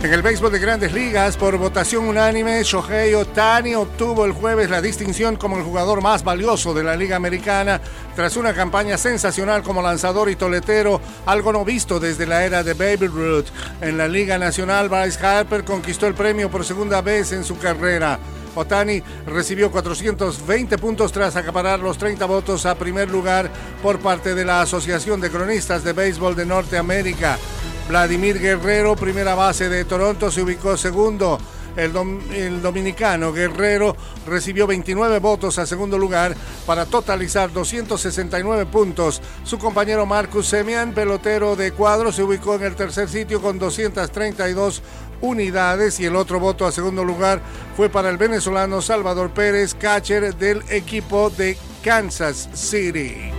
En el béisbol de grandes ligas, por votación unánime, Shohei Otani obtuvo el jueves la distinción como el jugador más valioso de la Liga Americana tras una campaña sensacional como lanzador y toletero, algo no visto desde la era de Baby Ruth. En la Liga Nacional, Bryce Harper conquistó el premio por segunda vez en su carrera. Otani recibió 420 puntos tras acaparar los 30 votos a primer lugar por parte de la Asociación de Cronistas de Béisbol de Norteamérica. Vladimir Guerrero, primera base de Toronto, se ubicó segundo. El, dominicano Guerrero recibió 29 votos a segundo lugar para totalizar 269 puntos. Su compañero Marcus Semian, pelotero de cuadro, se ubicó en el tercer sitio con 232 unidades y el otro voto a segundo lugar fue para el venezolano Salvador Pérez, catcher del equipo de Kansas City.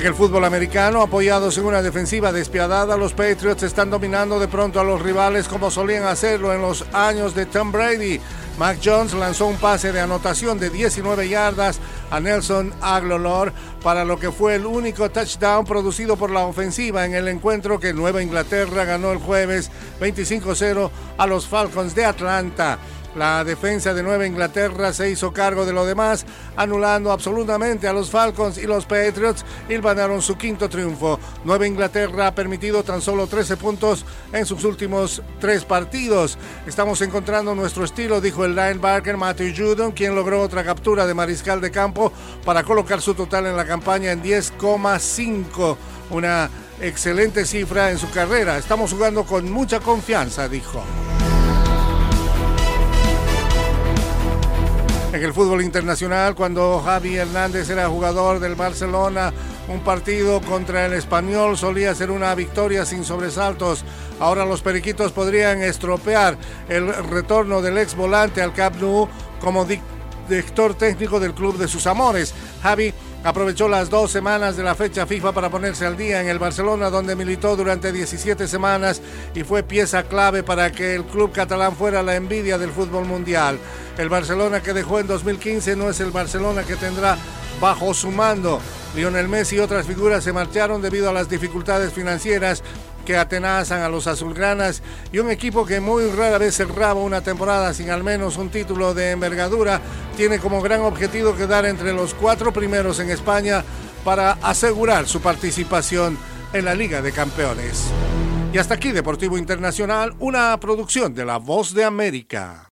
En el fútbol americano, apoyados en una defensiva despiadada, los Patriots están dominando de pronto a los rivales como solían hacerlo en los años de Tom Brady. Mac Jones lanzó un pase de anotación de 19 yardas a Nelson Aglolor para lo que fue el único touchdown producido por la ofensiva en el encuentro que Nueva Inglaterra ganó el jueves 25-0 a los Falcons de Atlanta. La defensa de Nueva Inglaterra se hizo cargo de lo demás, anulando absolutamente a los Falcons y los Patriots y ganaron su quinto triunfo. Nueva Inglaterra ha permitido tan solo 13 puntos en sus últimos tres partidos. Estamos encontrando nuestro estilo, dijo el linebacker Matthew Judon, quien logró otra captura de mariscal de campo para colocar su total en la campaña en 10,5. Una excelente cifra en su carrera. Estamos jugando con mucha confianza, dijo. En el fútbol internacional, cuando Javi Hernández era jugador del Barcelona, un partido contra el español solía ser una victoria sin sobresaltos. Ahora los periquitos podrían estropear el retorno del ex volante al Camp Nou como director técnico del club de sus amores. Javi aprovechó las dos semanas de la fecha FIFA para ponerse al día en el Barcelona, donde militó durante 17 semanas y fue pieza clave para que el club catalán fuera la envidia del fútbol mundial. El Barcelona que dejó en 2015 no es el Barcelona que tendrá bajo su mando. Lionel Messi y otras figuras se marcharon debido a las dificultades financieras que atenazan a los azulgranas y un equipo que muy rara vez cerraba una temporada sin al menos un título de envergadura, tiene como gran objetivo quedar entre los cuatro primeros en España para asegurar su participación en la Liga de Campeones. Y hasta aquí Deportivo Internacional, una producción de La Voz de América.